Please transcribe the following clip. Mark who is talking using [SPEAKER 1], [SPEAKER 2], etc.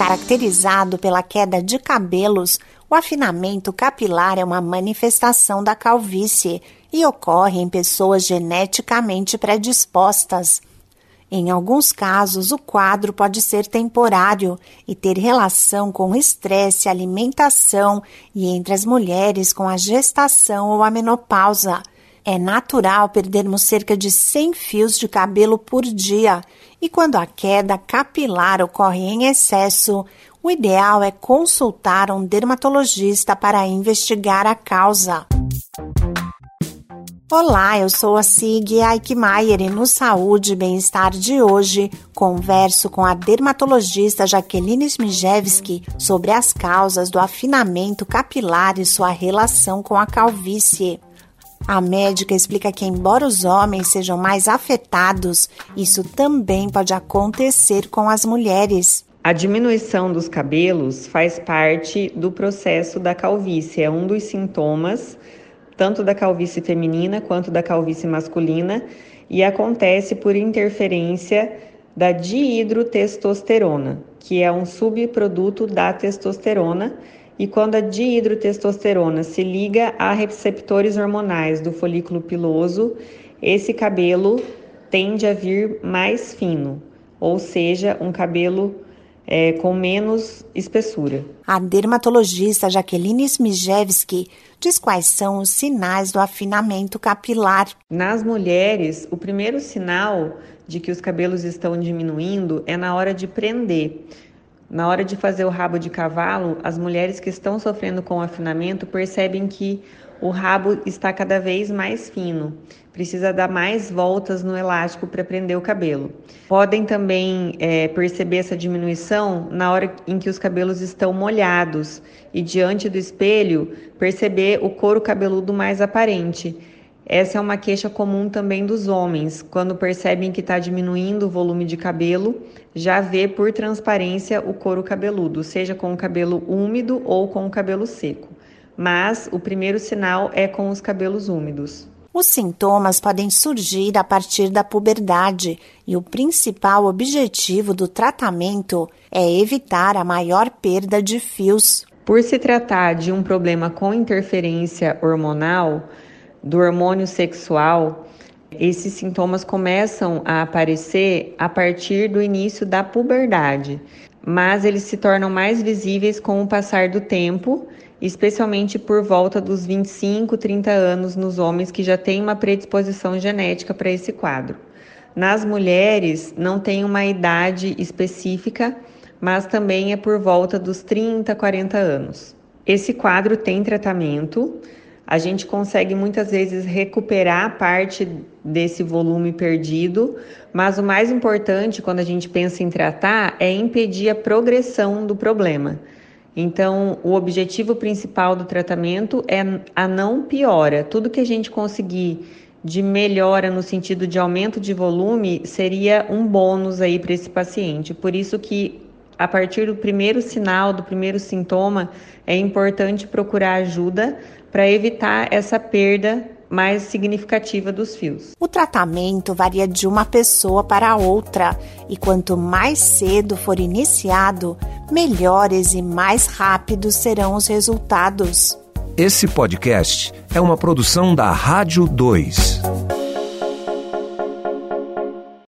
[SPEAKER 1] Caracterizado pela queda de cabelos, o afinamento capilar é uma manifestação da calvície e ocorre em pessoas geneticamente predispostas. Em alguns casos, o quadro pode ser temporário e ter relação com estresse, alimentação e entre as mulheres com a gestação ou a menopausa. É natural perdermos cerca de 100 fios de cabelo por dia e quando a queda capilar ocorre em excesso, o ideal é consultar um dermatologista para investigar a causa. Olá, eu sou a Sig Aikmaier e no Saúde e Bem-Estar de hoje converso com a dermatologista Jaqueline Smijewski sobre as causas do afinamento capilar e sua relação com a calvície. A médica explica que, embora os homens sejam mais afetados, isso também pode acontecer com as mulheres.
[SPEAKER 2] A diminuição dos cabelos faz parte do processo da calvície, é um dos sintomas tanto da calvície feminina quanto da calvície masculina, e acontece por interferência da dihidrotestosterona, que é um subproduto da testosterona, e quando a dihidrotestosterona se liga a receptores hormonais do folículo piloso, esse cabelo tende a vir mais fino, ou seja, um cabelo é, com menos espessura.
[SPEAKER 1] A dermatologista Jaqueline Smijewski diz quais são os sinais do afinamento capilar.
[SPEAKER 2] Nas mulheres, o primeiro sinal de que os cabelos estão diminuindo é na hora de prender. Na hora de fazer o rabo de cavalo, as mulheres que estão sofrendo com afinamento percebem que o rabo está cada vez mais fino. Precisa dar mais voltas no elástico para prender o cabelo. Podem também é, perceber essa diminuição na hora em que os cabelos estão molhados e diante do espelho perceber o couro cabeludo mais aparente. Essa é uma queixa comum também dos homens, quando percebem que está diminuindo o volume de cabelo, já vê por transparência o couro cabeludo, seja com o cabelo úmido ou com o cabelo seco mas o primeiro sinal é com os cabelos úmidos.
[SPEAKER 1] Os sintomas podem surgir a partir da puberdade e o principal objetivo do tratamento é evitar a maior perda de fios.
[SPEAKER 2] Por se tratar de um problema com interferência hormonal, do hormônio sexual, esses sintomas começam a aparecer a partir do início da puberdade, mas eles se tornam mais visíveis com o passar do tempo especialmente por volta dos 25, 30 anos nos homens que já têm uma predisposição genética para esse quadro. Nas mulheres, não tem uma idade específica, mas também é por volta dos 30, 40 anos. Esse quadro tem tratamento, a gente consegue muitas vezes recuperar parte desse volume perdido, mas o mais importante quando a gente pensa em tratar é impedir a progressão do problema. Então, o objetivo principal do tratamento é a não piora. Tudo que a gente conseguir de melhora no sentido de aumento de volume seria um bônus aí para esse paciente. Por isso que a partir do primeiro sinal, do primeiro sintoma, é importante procurar ajuda para evitar essa perda mais significativa dos fios.
[SPEAKER 1] O tratamento varia de uma pessoa para outra e quanto mais cedo for iniciado, melhores e mais rápidos serão os resultados.
[SPEAKER 3] Esse podcast é uma produção da Rádio 2.